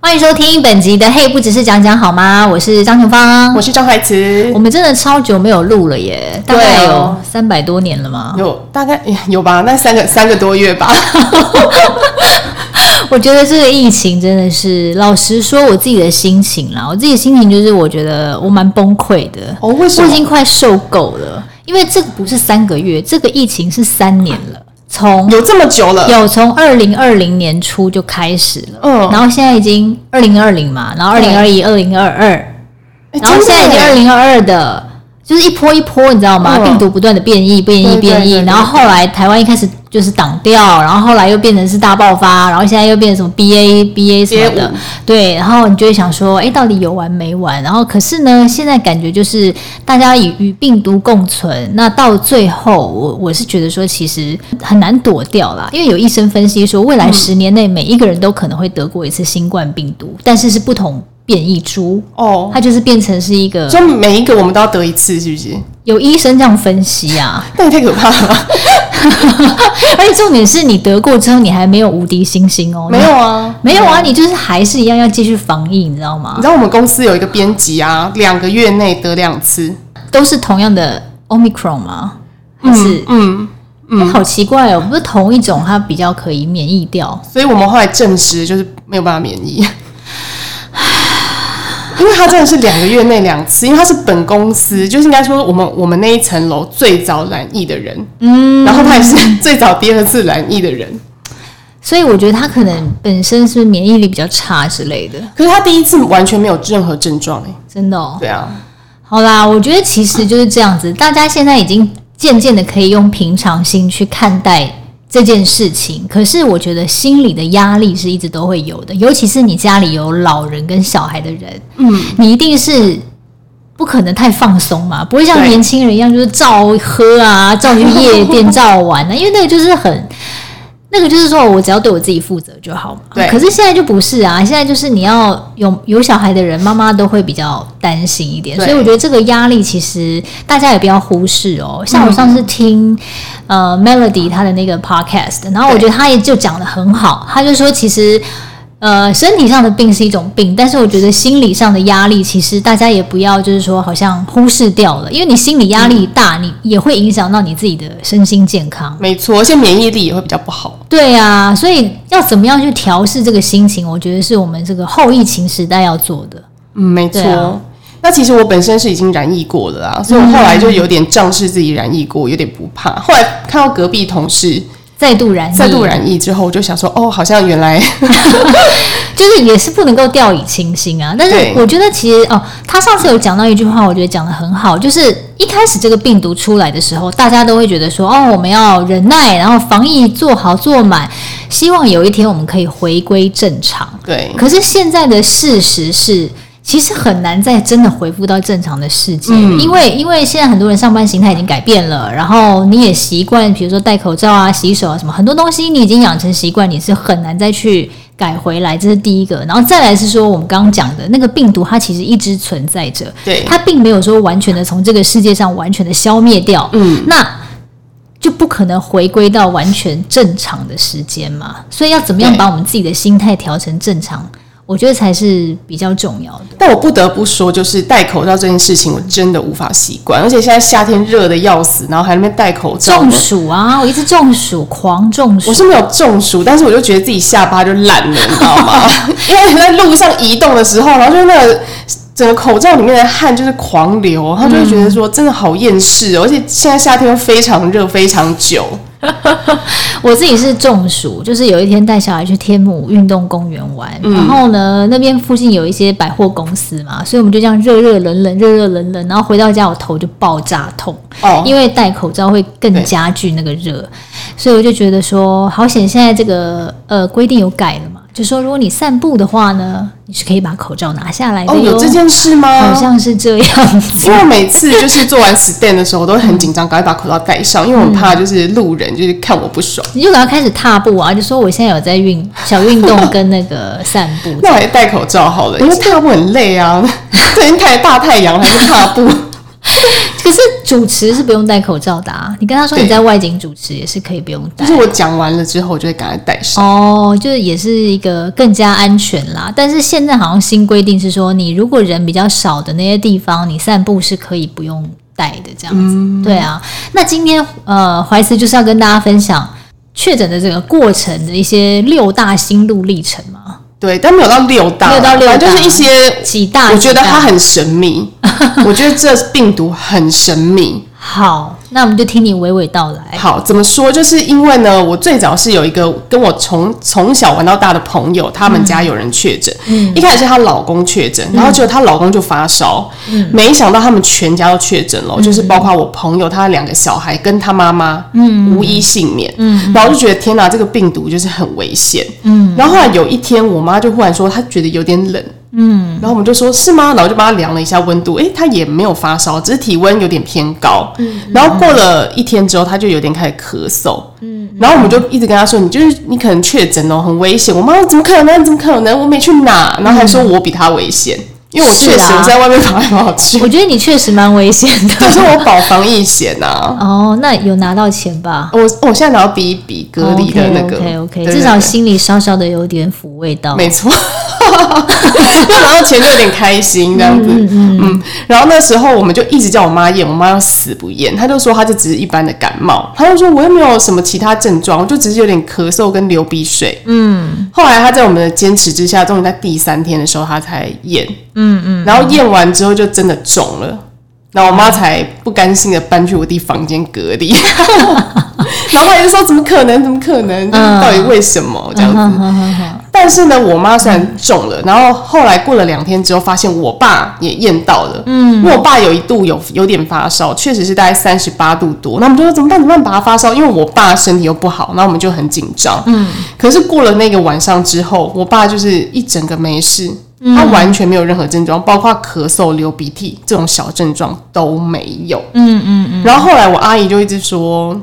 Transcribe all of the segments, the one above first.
欢迎收听本集的《嘿，不只是讲讲好吗》？我是张琼芳，我是张怀慈。我们真的超久没有录了耶，大概有三百多年了吗？有，大概有吧？那三个三个多月吧。我觉得这个疫情真的是，老实说，我自己的心情啦，我自己的心情就是，我觉得我蛮崩溃的。哦，为什么？我已经快受够了，因为这个不是三个月，这个疫情是三年了。从有这么久了，有从二零二零年初就开始了，嗯，然后现在已经二零二零嘛，然后二零二一、二零二二，然后现在已经二零二二的，就是一波一波，你知道吗？嗯、病毒不断的变异、变异、变异，然后后来台湾一开始。就是挡掉，然后后来又变成是大爆发，然后现在又变成什么 B A B A 什么的，对，然后你就会想说，哎，到底有完没完？然后可是呢，现在感觉就是大家与与病毒共存，那到最后，我我是觉得说，其实很难躲掉啦，因为有医生分析说，未来十年内每一个人都可能会得过一次新冠病毒，但是是不同变异株哦，它就是变成是一个，就每一个我们都要得一次，是不是？有医生这样分析啊？那也太可怕了。而且重点是你得过之后，你还没有无敌星星哦。没有啊，没有啊，你就是还是一样要继续防疫，你知道吗？你知道我们公司有一个编辑啊，两个月内得两次，都是同样的 Omicron 吗？还是嗯嗯、欸，好奇怪哦，不是同一种，它比较可以免疫掉。所以我们后来证实就是没有办法免疫。因为他真的是两个月内两次，因为他是本公司，就是应该说我们我们那一层楼最早染疫的人，嗯，然后他也是最早第二次染疫的人，所以我觉得他可能本身是免疫力比较差之类的。可是他第一次完全没有任何症状，哎，真的哦。对啊，好啦，我觉得其实就是这样子，大家现在已经渐渐的可以用平常心去看待。这件事情，可是我觉得心里的压力是一直都会有的，尤其是你家里有老人跟小孩的人，嗯，你一定是不可能太放松嘛，不会像年轻人一样，就是照喝啊，照去夜店，照玩啊，因为那个就是很。那个就是说，我只要对我自己负责就好嘛。对。可是现在就不是啊，现在就是你要有有小孩的人，妈妈都会比较担心一点。所以我觉得这个压力其实大家也不要忽视哦。像我上次听、嗯、呃 Melody 他的那个 podcast，然后我觉得他也就讲的很好，他就说其实。呃，身体上的病是一种病，但是我觉得心理上的压力，其实大家也不要就是说好像忽视掉了，因为你心理压力大，嗯、你也会影响到你自己的身心健康。没错，而且免疫力也会比较不好。对啊，所以要怎么样去调试这个心情，我觉得是我们这个后疫情时代要做的。嗯，没错。啊、那其实我本身是已经染疫过了啦，所以我后来就有点仗势自己染疫过，有点不怕。后来看到隔壁同事。再度染疫，再度染疫之后，我就想说，哦，好像原来 就是也是不能够掉以轻心啊。但是我觉得其实哦，他上次有讲到一句话，我觉得讲的很好，就是一开始这个病毒出来的时候，大家都会觉得说，哦，我们要忍耐，然后防疫做好做满，希望有一天我们可以回归正常。对。可是现在的事实是。其实很难再真的回复到正常的世界，嗯、因为因为现在很多人上班形态已经改变了，然后你也习惯，比如说戴口罩啊、洗手啊什么，很多东西你已经养成习惯，你是很难再去改回来。这是第一个，然后再来是说我们刚刚讲的那个病毒，它其实一直存在着，对，它并没有说完全的从这个世界上完全的消灭掉，嗯，那就不可能回归到完全正常的时间嘛。所以要怎么样把我们自己的心态调成正常？我觉得才是比较重要的，但我不得不说，就是戴口罩这件事情，我真的无法习惯。而且现在夏天热的要死，然后还在那边戴口罩，中暑啊！我一直中暑，狂中暑。我是没有中暑，但是我就觉得自己下巴就烂了，你知道吗？因为在路上移动的时候，然后就那个整个口罩里面的汗就是狂流，然后就会觉得说真的好厌世，哦而且现在夏天又非常热，非常久。我自己是中暑，就是有一天带小孩去天母运动公园玩，嗯、然后呢，那边附近有一些百货公司嘛，所以我们就这样热热冷冷，热热冷冷，然后回到家我头就爆炸痛，哦，因为戴口罩会更加剧那个热，所以我就觉得说，好险现在这个呃规定有改了嘛。就说如果你散步的话呢，你是可以把口罩拿下来的。哦，有这件事吗？好像是这样子。因为每次就是做完 stand 的时候，我都会很紧张，赶快把口罩戴上，因为我怕就是路人就是看我不爽。你就赶快开始踏步啊！就说我现在有在运小运动跟那个散步。那我还戴口罩好了，因为踏步很累啊。最近太大太阳还是踏步。可 可是主持是不用戴口罩的啊！你跟他说你在外景主持也是可以不用戴。就是我讲完了之后，我就会赶快戴上。哦，就是也是一个更加安全啦。但是现在好像新规定是说，你如果人比较少的那些地方，你散步是可以不用戴的，这样子。嗯、对啊。那今天呃，怀慈就是要跟大家分享确诊的这个过程的一些六大心路历程嘛。对，但没有到六大，没有到六大，就是一些几大。我觉得它很神秘，我觉得这病毒很神秘。好。那我们就听你娓娓道来。好，怎么说？就是因为呢，我最早是有一个跟我从从小玩到大的朋友，他们家有人确诊。嗯，一开始是她老公确诊，然后结果她老公就发烧。嗯，没想到他们全家都确诊了，嗯、就是包括我朋友他两个小孩跟他妈妈，嗯，无一幸免。嗯，然后我就觉得天哪，这个病毒就是很危险。嗯，然后后来有一天，我妈就忽然说她觉得有点冷。嗯，然后我们就说是吗？然后就帮他量了一下温度，诶，他也没有发烧，只是体温有点偏高。嗯，然后过了一天之后，他就有点开始咳嗽。嗯，然后我们就一直跟他说，你就是你可能确诊哦，很危险。我妈说怎么可能？怎么可能？我没去哪，然后还说我比他危险，因为我确实在外面跑来跑去。我觉得你确实蛮危险的，但是我保防疫险呐。哦，那有拿到钱吧？我我现在拿到比一比隔离的那个，OK OK，至少心里稍稍的有点抚慰到。没错。拿到钱就有点开心这样子，嗯，嗯，嗯，然后那时候我们就一直叫我妈验，我妈要死不验，她就说她就只是一般的感冒，她就说我又没有什么其他症状，我就只是有点咳嗽跟流鼻水，嗯，后来她在我们的坚持之下，终于在第三天的时候她才验，嗯嗯，然后验完之后就真的中了，然后我妈才不甘心的搬去我弟房间隔离。然后她就说：“怎么可能？怎么可能？就是到底为什么这样子？”嗯、但是呢，我妈虽然中了，然后后来过了两天之后，发现我爸也验到了。嗯，因为我爸有一度有有点发烧，确实是大概三十八度多。那我们就说怎么办？怎么办？把他发烧，因为我爸身体又不好，那我们就很紧张。嗯，可是过了那个晚上之后，我爸就是一整个没事，他完全没有任何症状，包括咳嗽、流鼻涕这种小症状都没有。嗯嗯嗯。然后后来我阿姨就一直说。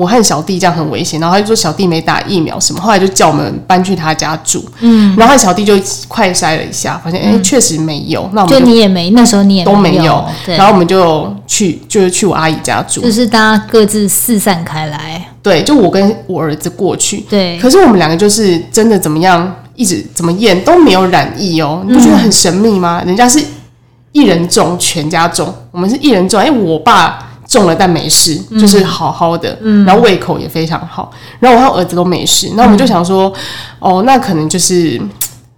我和小弟这样很危险，然后他就说小弟没打疫苗什么，后来就叫我们搬去他家住，嗯，然后小弟就快筛了一下，发现哎确实没有，那我们就，就你也没那时候你也没有都没有，对，然后我们就去就是去我阿姨家住，就。是大家各自四散开来，对，就我跟我儿子过去，对，可是我们两个就是真的怎么样，一直怎么验都没有染疫哦，你不觉得很神秘吗？嗯、人家是一人中全家中，我们是一人中，因为我爸。中了但没事，就是好好的，嗯、然后胃口也非常好，然后我和我儿子都没事，那我们就想说，嗯、哦，那可能就是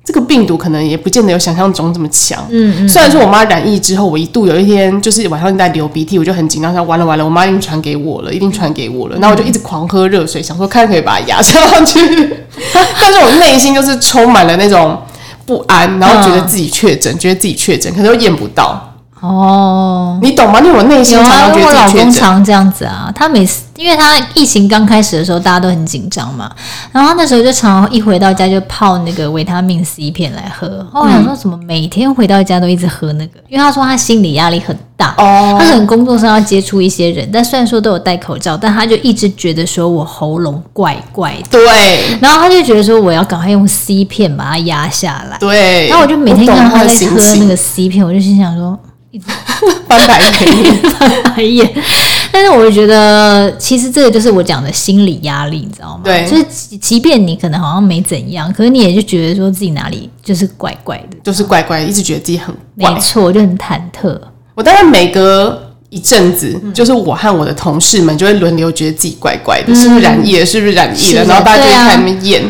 这个病毒可能也不见得有想象中这么强。嗯嗯。虽然说我妈染疫之后，我一度有一天就是晚上在流鼻涕，我就很紧张，想完了完了，我妈一定传给我了，一定传给我了。然后、我就一直狂喝热水，想说看可以把它压上去，但是我内心就是充满了那种不安，然后觉得自己确诊，嗯、觉得自己确诊，可是又验不到。哦，你懂吗？因为我内心常常我老公常这样子啊，他每次因为他疫情刚开始的时候，大家都很紧张嘛，然后那时候就常常一回到家就泡那个维他命 C 片来喝。哦，我想说怎么每天回到家都一直喝那个？因为他说他心理压力很大，哦，他可能工作上要接触一些人，但虽然说都有戴口罩，但他就一直觉得说我喉咙怪怪的。对，然后他就觉得说我要赶快用 C 片把它压下来。对，然后我就每天看到他在喝那个 C 片，我就心想说。一直 翻白眼，翻白眼。但是我觉得，其实这个就是我讲的心理压力，你知道吗？对，就是即便你可能好像没怎样，可是你也就觉得说自己哪里就是怪怪的，就是怪怪的，一直觉得自己很怪。没错，就很忐忑。我大概每隔一阵子，就是我和我的同事们就会轮流觉得自己怪怪的，嗯、是不是染疫了？是不是染疫了？然后大家就会在那边验。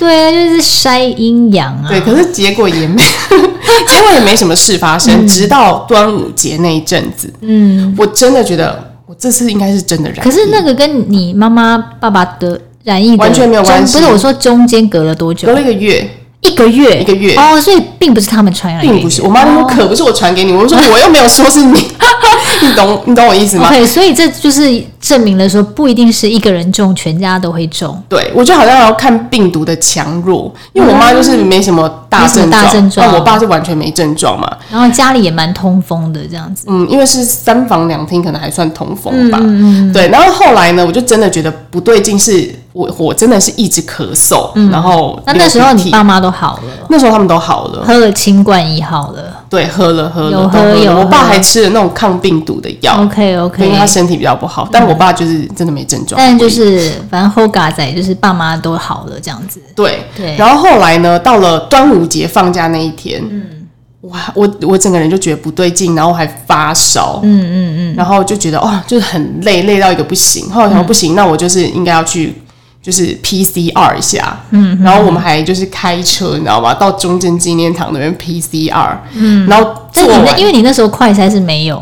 对啊，就是筛阴阳啊。对，可是结果也没，结果也没什么事发生。嗯、直到端午节那一阵子，嗯，我真的觉得我这次应该是真的染。可是那个跟你妈妈、爸爸的染疫完全没有关系。不是我说中间隔了多久？隔了一个月。一个月，一个月哦，所以并不是他们传染，并不是。我妈说可不是我传给你，我说我又没有说是你，你懂你懂我意思吗？对，所以这就是证明了说不一定是一个人中，全家都会中。对，我觉得好像要看病毒的强弱，因为我妈就是没什么大症状，我爸是完全没症状嘛。然后家里也蛮通风的这样子，嗯，因为是三房两厅，可能还算通风吧。嗯，对，然后后来呢，我就真的觉得不对劲是。我我真的是一直咳嗽，嗯。然后那那时候你爸妈妈都好了，那时候他们都好了，喝了清冠一号了。对，喝了喝了，有喝都有喝我爸还吃了那种抗病毒的药 OK OK，因为他身体比较不好，但我爸就是真的没症状，但就是反正 Hoga 仔就是爸妈都好了这样子。对对。然后后来呢，到了端午节放假那一天，嗯，哇，我我整个人就觉得不对劲，然后还发烧，嗯嗯嗯，然后就觉得哇、哦，就是很累，累到一个不行。后来想说不行，那我就是应该要去就是 PCR 一下，嗯，然后我们还就是开车，你知道吗？到中正纪念堂那边 PCR，嗯，然后但你那做完，因为你那时候快筛是没有，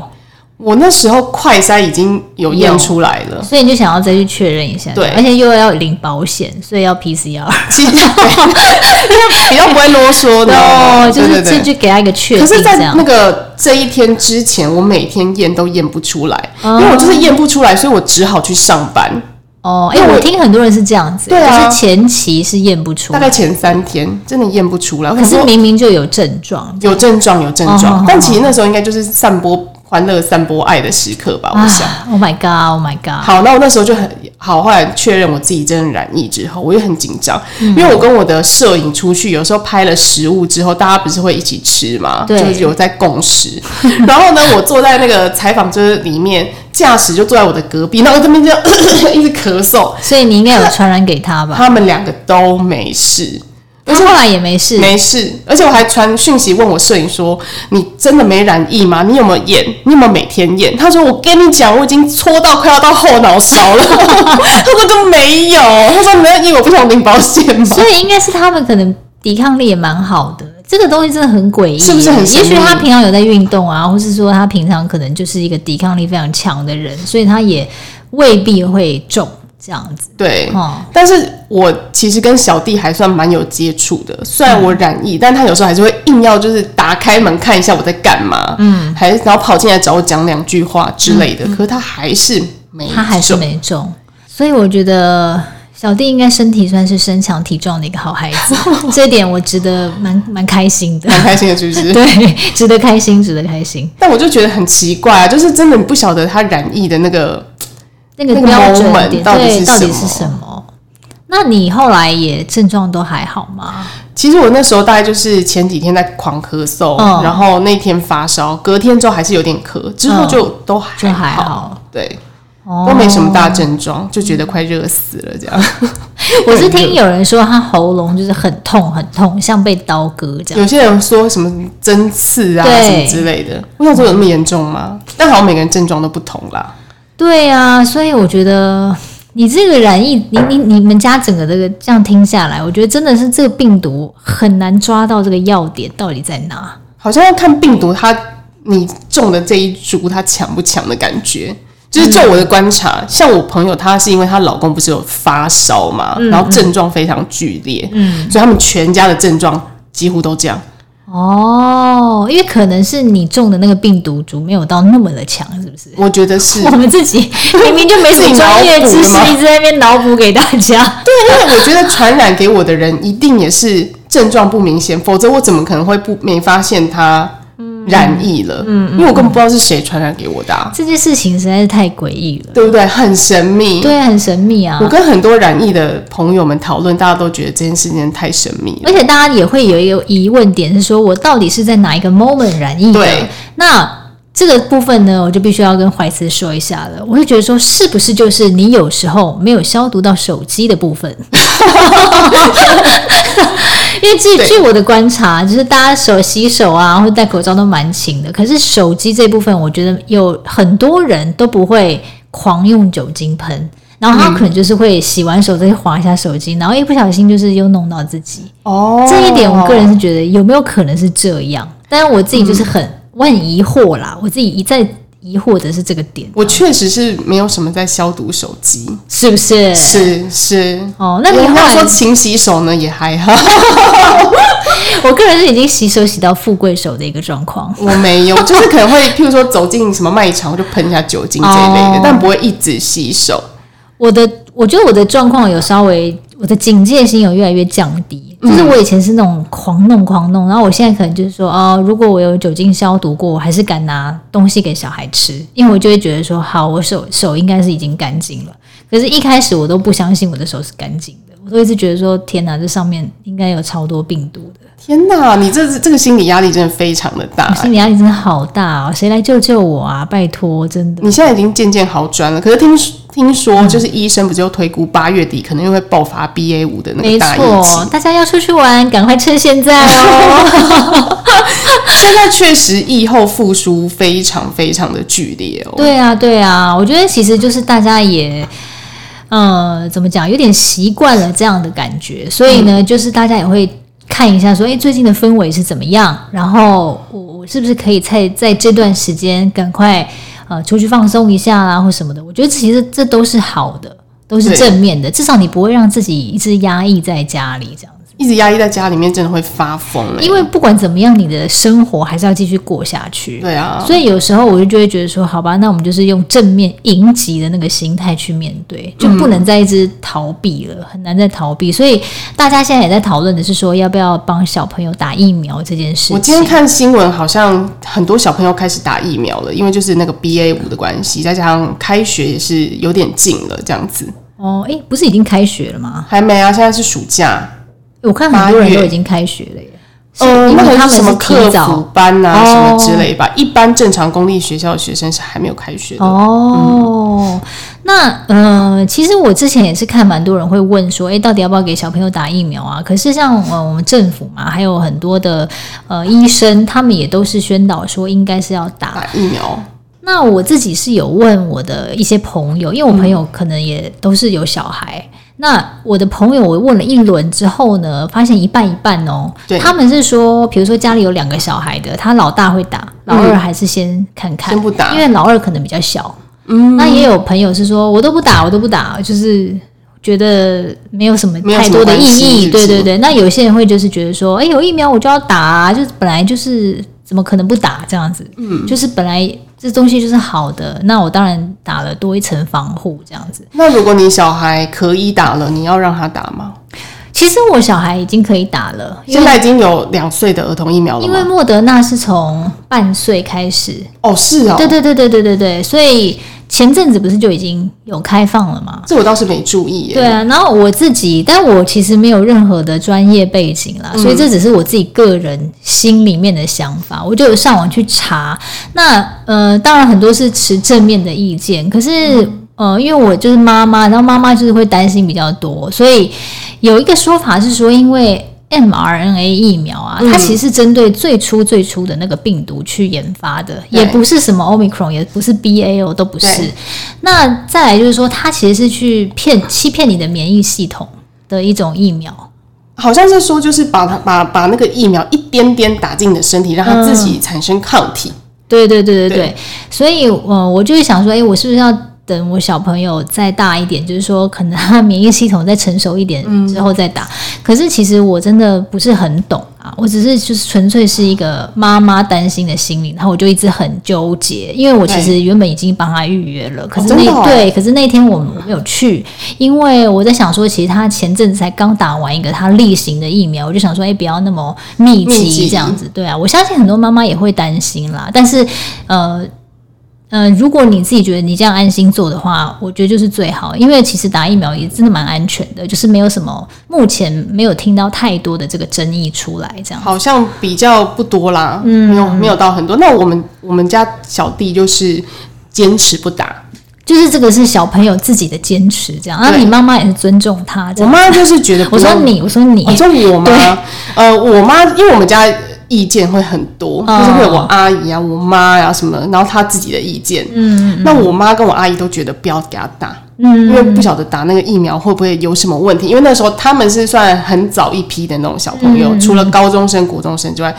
我那时候快筛已经有验出来了。所以你就想要再去确认一下。对。而且又要领保险，所以要 PCR。其实对 因为比较不会啰嗦的，哦，就是这就给他一个确认，可是，在那个这一天之前，我每天验都验不出来，哦。因为我就是验不出来，所以我只好去上班。哦，哎、因为我我听很多人是这样子，对啊。就是前期是验不出来，大概前三天真的验不出来，可是明明就有症状，有症状，有症状，哦。但其实那时候应该就是散播欢乐、散播爱的时刻吧，我想。啊，Oh my God，Oh my God，好，那我那时候就很好，后来确认我自己真的染疫之后，我也很紧张，嗯因为我跟我的摄影出去，有时候拍了食物之后，大家不是会一起吃嘛，就是有在共食。然后呢，我坐在那个采访车里面，驾驶就坐在我的隔壁，然后这边就 一直咳嗽，所以你应该有传染给他吧？他们两个都没事。他后来也没事，没事，而且我还传讯息问我摄影说：“你真的没染疫吗？你有没有验？你有没有每天验？”他说：“我跟你讲，我已经搓到快要到后脑勺了。” 他说都没有，他说没有因为我不想领保险嘛。所以应该是他们可能抵抗力也蛮好的。这个东西真的很诡异，是不是很也许他平常有在运动啊，或是说他平常可能就是一个抵抗力非常强的人，所以他也未必会中这样子。对，哦但是我其实跟小弟还算蛮有接触的，虽然我染疫，但他有时候还是会硬要就是打开门看一下我在干嘛，嗯，还然后跑进来找我讲两句话之类的，可是他还是没，他还是没中，所以我觉得小弟应该身体算是身强体壮的一个好孩子，这一点我值得蛮蛮开心的，蛮开心的，是不是？对，值得开心，值得开心。但我就觉得很奇怪啊，就是真的不晓得他染疫的那个。那个那个标准点到底是到底什么是什么？那你后来也症状都还好吗？其实我那时候大概就是前几天在狂咳嗽，嗯然后那天发烧，隔天之后还是有点咳，之后就都还好，就还好对，哦都没什么大症状，就觉得快热死了这样。我是听有人说他喉咙就是很痛很痛，像被刀割这样。有些人说什么针刺啊什么之类的，我想说有那么严重吗？但好像每个人症状都不同啦。对啊，所以我觉得你这个染疫，你你你们家整个这个这样听下来，我觉得真的是这个病毒很难抓到这个要点到底在哪。好像要看病毒它你中的这一株它强不强的感觉。就是就我的观察，像我朋友，她是因为她老公不是有发烧嘛，然后症状非常剧烈，嗯，所以他们全家的症状几乎都这样。哦，因为可能是你中的那个病毒株没有到那么的强，是不是？我觉得是，我们自己明明就没什么专业知识，一直在那边脑补给大家。对，因为我觉得传染给我的人一定也是症状不明显，否则我怎么可能会不没发现他染疫了？嗯，因为我根本不知道是谁传染给我的、啊，这件事情实在是太诡异了，对不对？很神秘，对，很神秘啊。我跟很多染疫的朋友们讨论，大家都觉得这件事情太神秘了，而且大家也会有一个疑问点是说，我到底是在哪一个 moment 染疫的？对，那这个部分呢，我就必须要跟怀慈说一下了。我会觉得说，是不是就是你有时候没有消毒到手机的部分？因为据据我的观察，就是大家手洗手啊，或者戴口罩都蛮勤的。可是手机这部分，我觉得有很多人都不会狂用酒精喷，然后他可能就是会洗完手再划一下手机，然后一不小心就是又弄到自己。哦，这一点我个人是觉得有没有可能是这样？但是我自己就是很、嗯、我很疑惑啦，我自己一再疑惑的是这个点。我确实是没有什么在消毒手机，是不是？是是哦，那你要说勤洗手呢，也还好。我个人是已经洗手洗到富贵手的一个状况。我没有，就是可能会譬如说走进什么卖场，我就喷一下酒精这一类的，哦、但不会一直洗手。我的，我觉得我的状况有稍微，我的警戒心有越来越降低。就是我以前是那种狂弄狂弄，然后我现在可能就是说，哦，如果我有酒精消毒过，我还是敢拿东西给小孩吃，因为我就会觉得说，好，我手手应该是已经干净了。可是，一开始我都不相信我的手是干净的，我都一直觉得说：天哪，这上面应该有超多病毒的。天哪，你这这个心理压力真的非常的大，心理压力真的好大哦！谁来救救我啊？拜托，真的。你现在已经渐渐好转了，可是听听说，就是医生不就推估八月底可能又会爆发 BA 五的那个大疫情。大家要出去玩，赶快趁现在哦！现在确实疫后复苏非常非常的剧烈哦。对啊，对啊，我觉得其实就是大家也。呃，怎么讲？有点习惯了这样的感觉，所以呢，嗯、就是大家也会看一下，说，哎，最近的氛围是怎么样？然后我我是不是可以在在这段时间赶快呃出去放松一下啦，或什么的？我觉得其实这都是好的，都是正面的，至少你不会让自己一直压抑在家里这样。一直压抑在家里面，真的会发疯。因为不管怎么样，你的生活还是要继续过下去。对啊，所以有时候我就就会觉得说，好吧，那我们就是用正面迎击的那个心态去面对，就不能再一直逃避了，很难再逃避。所以大家现在也在讨论的是说，要不要帮小朋友打疫苗这件事。我今天看新闻，好像很多小朋友开始打疫苗了，因为就是那个 BA 五的关系，再加上开学也是有点近了，这样子。哦，诶，不是已经开学了吗？还没啊，现在是暑假。我看很多人都已经开学了耶，嗯，因为他们什么课辅班啊，什么之类吧。一般正常公立学校的学生是还没有开学的。哦，那呃，其实我之前也是看蛮多人会问说，哎，到底要不要给小朋友打疫苗啊？可是像呃我们政府嘛，还有很多的呃医生，他们也都是宣导说应该是要打，打疫苗。那我自己是有问我的一些朋友，因为我朋友可能也都是有小孩。那我的朋友，我问了一轮之后呢，发现一半一半哦。对，他们是说，比如说家里有两个小孩的，他老大会打，老二还是先看看，先不打，因为老二可能比较小。嗯，那也有朋友是说，我都不打，我都不打，就是觉得没有什么太多的意义。对对对，那有些人会就是觉得说，哎，有疫苗我就要打啊，就是本来就是怎么可能不打这样子？嗯，就是本来。这东西就是好的，那我当然打了多一层防护，这样子。那如果你小孩可以打了，你要让他打吗？其实我小孩已经可以打了，现在已经有两岁的儿童疫苗了。因为莫德纳是从半岁开始。哦，是哦。对对对对对对对，所以。前阵子不是就已经有开放了吗？这我倒是没注意耶。对啊，然后我自己，但我其实没有任何的专业背景啦，嗯、所以这只是我自己个人心里面的想法。我就有上网去查，那呃，当然很多是持正面的意见，可是、嗯、呃，因为我就是妈妈，然后妈妈就是会担心比较多，所以有一个说法是说，因为。mRNA 疫苗啊，它其实是针对最初最初的那个病毒去研发的，也不是什么 Omicron，也不是 BA 都不是。那再来就是说，它其实是去骗欺骗你的免疫系统的一种疫苗，好像是说就是把它把把那个疫苗一点点打进你的身体，让它自己产生抗体。嗯、对对对对对，对所以呃，我就是想说，哎，我是不是要？等我小朋友再大一点，就是说可能他免疫系统再成熟一点之后再打。嗯、可是其实我真的不是很懂啊，我只是就是纯粹是一个妈妈担心的心理，然后我就一直很纠结，因为我其实原本已经帮他预约了，可是那、哦哦、对，可是那天我没有去，因为我在想说，其实他前阵子才刚打完一个他例行的疫苗，我就想说，哎、欸，不要那么密集这样子，对啊，我相信很多妈妈也会担心啦，但是呃。嗯、呃，如果你自己觉得你这样安心做的话，我觉得就是最好，因为其实打疫苗也真的蛮安全的，就是没有什么，目前没有听到太多的这个争议出来，这样好像比较不多啦，嗯，没有没有到很多。那我们我们家小弟就是坚持不打，就是这个是小朋友自己的坚持，这样。那你妈妈也是尊重他，我妈就是觉得，我说你，我说你，我说我妈，呃，我妈因为我们家。意见会很多，就是会有我阿姨啊、我妈呀、啊、什么，然后她自己的意见。嗯，嗯，那我妈跟我阿姨都觉得不要给她打，嗯，因为不晓得打那个疫苗会不会有什么问题。因为那时候他们是算很早一批的那种小朋友，嗯、除了高中生、国中生之外，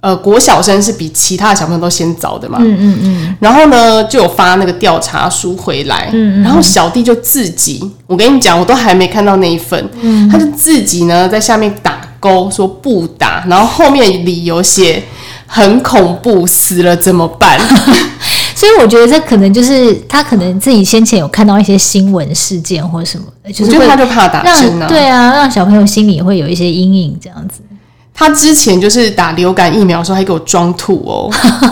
呃，国小生是比其他的小朋友都先早的嘛。嗯嗯嗯。然后呢，就有发那个调查书回来，嗯，嗯，然后小弟就自己，我跟你讲，我都还没看到那一份，嗯，他就自己呢在下面打。勾说不打，然后后面理由写很恐怖，死了怎么办？所以我觉得这可能就是他可能自己先前有看到一些新闻事件或什么的，就是他就怕打针啊，对啊，让小朋友心里会有一些阴影这样子。他之前就是打流感疫苗的时候，还给我装吐哦，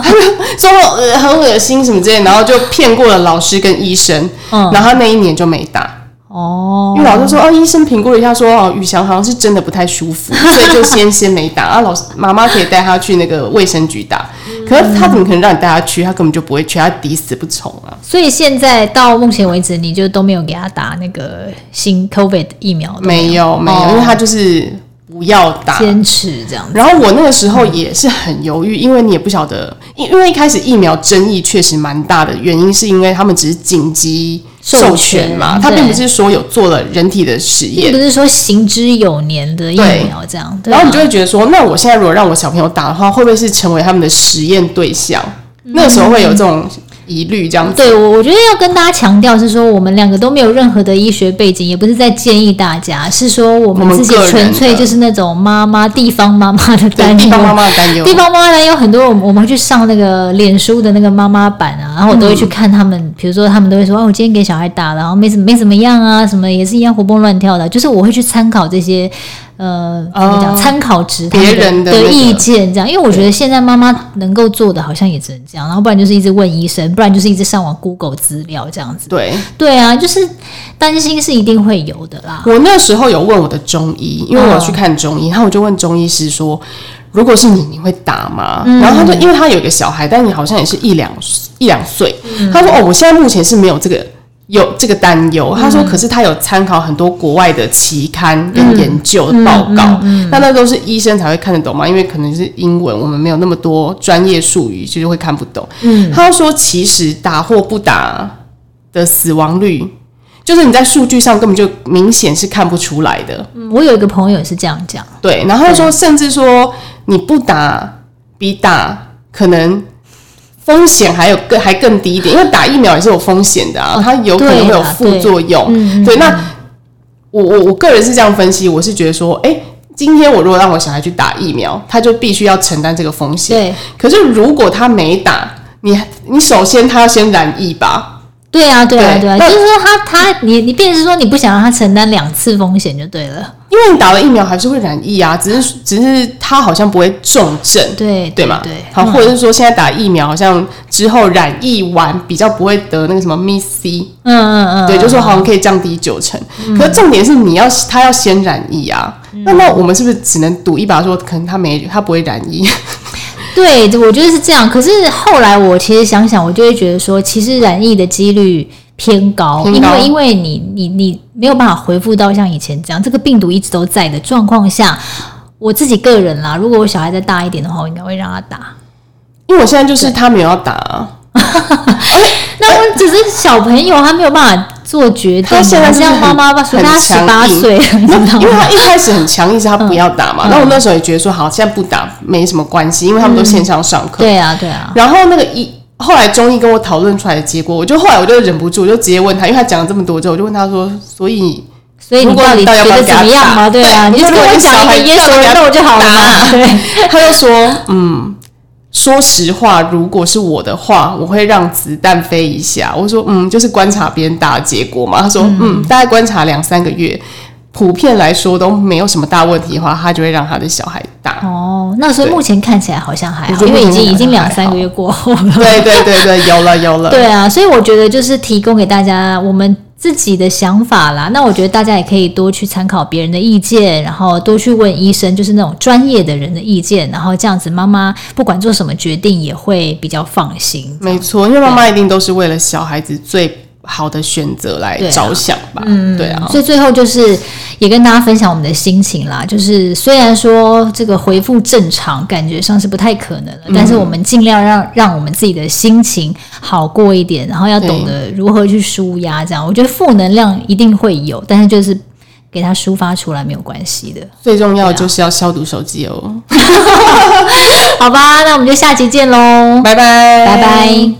说呃很恶心什么之类，然后就骗过了老师跟医生，嗯，然后他那一年就没打哦，因为老师说哦，医生评估了一下说哦，宇翔好像是真的不太舒服，所以就先先没打啊。老师妈妈可以带他去那个卫生局打，可是他怎么可能让你带他去？他根本就不会去，他抵死不从啊。所以现在到目前为止，你就都没有给他打那个新 COVID 疫苗？没有，没有，哦，因为他就是。不要打，坚持这样。然后我那个时候也是很犹豫，因为你也不晓得，因因为一开始疫苗争议确实蛮大的，原因是因为他们只是紧急授权嘛，他并不是说有做了人体的实验，并不是说行之有年的疫苗这样。然后你就会觉得说，那我现在如果让我小朋友打的话，会不会是成为他们的实验对象？那时候会有这种。疑虑这样子，对我我觉得要跟大家强调是说，我们两个都没有任何的医学背景，也不是在建议大家，是说我们自己纯粹就是那种妈妈地方妈妈的 担忧，地方妈妈的担忧，地方妈妈呢有很多，我们我们会去上那个脸书的那个妈妈版啊，然后我都会去看他们，比、嗯、如说他们都会说，哦，我今天给小孩打了，然后没怎没怎么样啊，什么也是一样活蹦乱跳的，就是我会去参考这些。呃，怎么讲？参考值别人的意见这样，因为我觉得现在妈妈能够做的好像也只能这样，然后不然就是一直问医生，不然就是一直上网 Google 资料这样子。对对啊，就是担心是一定会有的啦。我那时候有问我的中医，因为我要去看中医，然后我就问中医师说：“如果是你，你会打吗？”然后他就因为他有一个小孩，但你好像也是一两一两岁，他说：“哦，我现在目前是没有这个。”有这个担忧，他说，可是他有参考很多国外的期刊跟研究的报告，那、嗯嗯嗯、那都是医生才会看得懂嘛，因为可能是英文，我们没有那么多专业术语，其实会看不懂。嗯，他说，其实打或不打的死亡率，就是你在数据上根本就明显是看不出来的。嗯，我有一个朋友也是这样讲，对，然后他说，甚至说你不打比打可能。风险还有更还更低一点，因为打疫苗也是有风险的啊，它有可能会有副作用。对，对，那我我我个人是这样分析，我是觉得说，哎、欸，今天我如果让我小孩去打疫苗，他就必须要承担这个风险。对，可是如果他没打，你你首先他要先染疫吧。对啊，对啊，对啊，就是说他他你你便是说你不想让他承担两次风险就对了，因为你打了疫苗还是会染疫啊，只是只是他好像不会重症，对对嘛，对，好，或者是说现在打疫苗好像之后染疫完比较不会得那个什么 MIS-C，嗯嗯嗯，对，就是说好像可以降低九成，可是重点是你要他要先染疫啊，那那我们是不是只能赌一把说可能他没他不会染疫？对，我觉得是这样。可是后来我其实想想，我就会觉得说，其实染疫的几率偏高，偏高，因为因为你你你没有办法恢复到像以前这样，这个病毒一直都在的状况下，我自己个人啦，如果我小孩再大一点的话，我应该会让他打，因为我现在就是他没有要打。那我只是小朋友，他没有办法做决定。他现在像妈妈吧，说他十八岁，因为他一开始很强硬，是他不要打嘛。那、嗯、我那时候也觉得说，好，现在不打没什么关系，因为他们都线上上课、嗯。对啊，对啊。然后那个一后来中医跟我讨论出来的结果，我就后来我就忍不住，我就直接问他，因为他讲了这么多之后，我就问他说，所以所以你到底觉得怎么样嘛？对啊，你就跟我讲一个 yes or no 就好了嘛。对，他就说，嗯。说实话，如果是我的话，我会让子弹飞一下。我说，嗯，就是观察别人打的结果嘛。他说，嗯，嗯，大概观察两三个月，普遍来说都没有什么大问题的话，他就会让他的小孩打。哦，那所以目前看起来好像还好，因为已经已经两三个月过后了。对对对对，有了有了。对啊，所以我觉得就是提供给大家我们。自己的想法啦，那我觉得大家也可以多去参考别人的意见，然后多去问医生，就是那种专业的人的意见，然后这样子妈妈不管做什么决定也会比较放心。没错，因为妈妈一定都是为了小孩子最。好的选择来着想吧，嗯，对啊，所以最后就是也跟大家分享我们的心情啦。就是虽然说这个回复正常感觉上是不太可能了，嗯，但是我们尽量让让我们自己的心情好过一点，然后要懂得如何去舒压。这样，我觉得负能量一定会有，但是就是给它抒发出来没有关系的。最重要就是要消毒手机哦。好吧，那我们就下期见喽，拜拜，拜拜。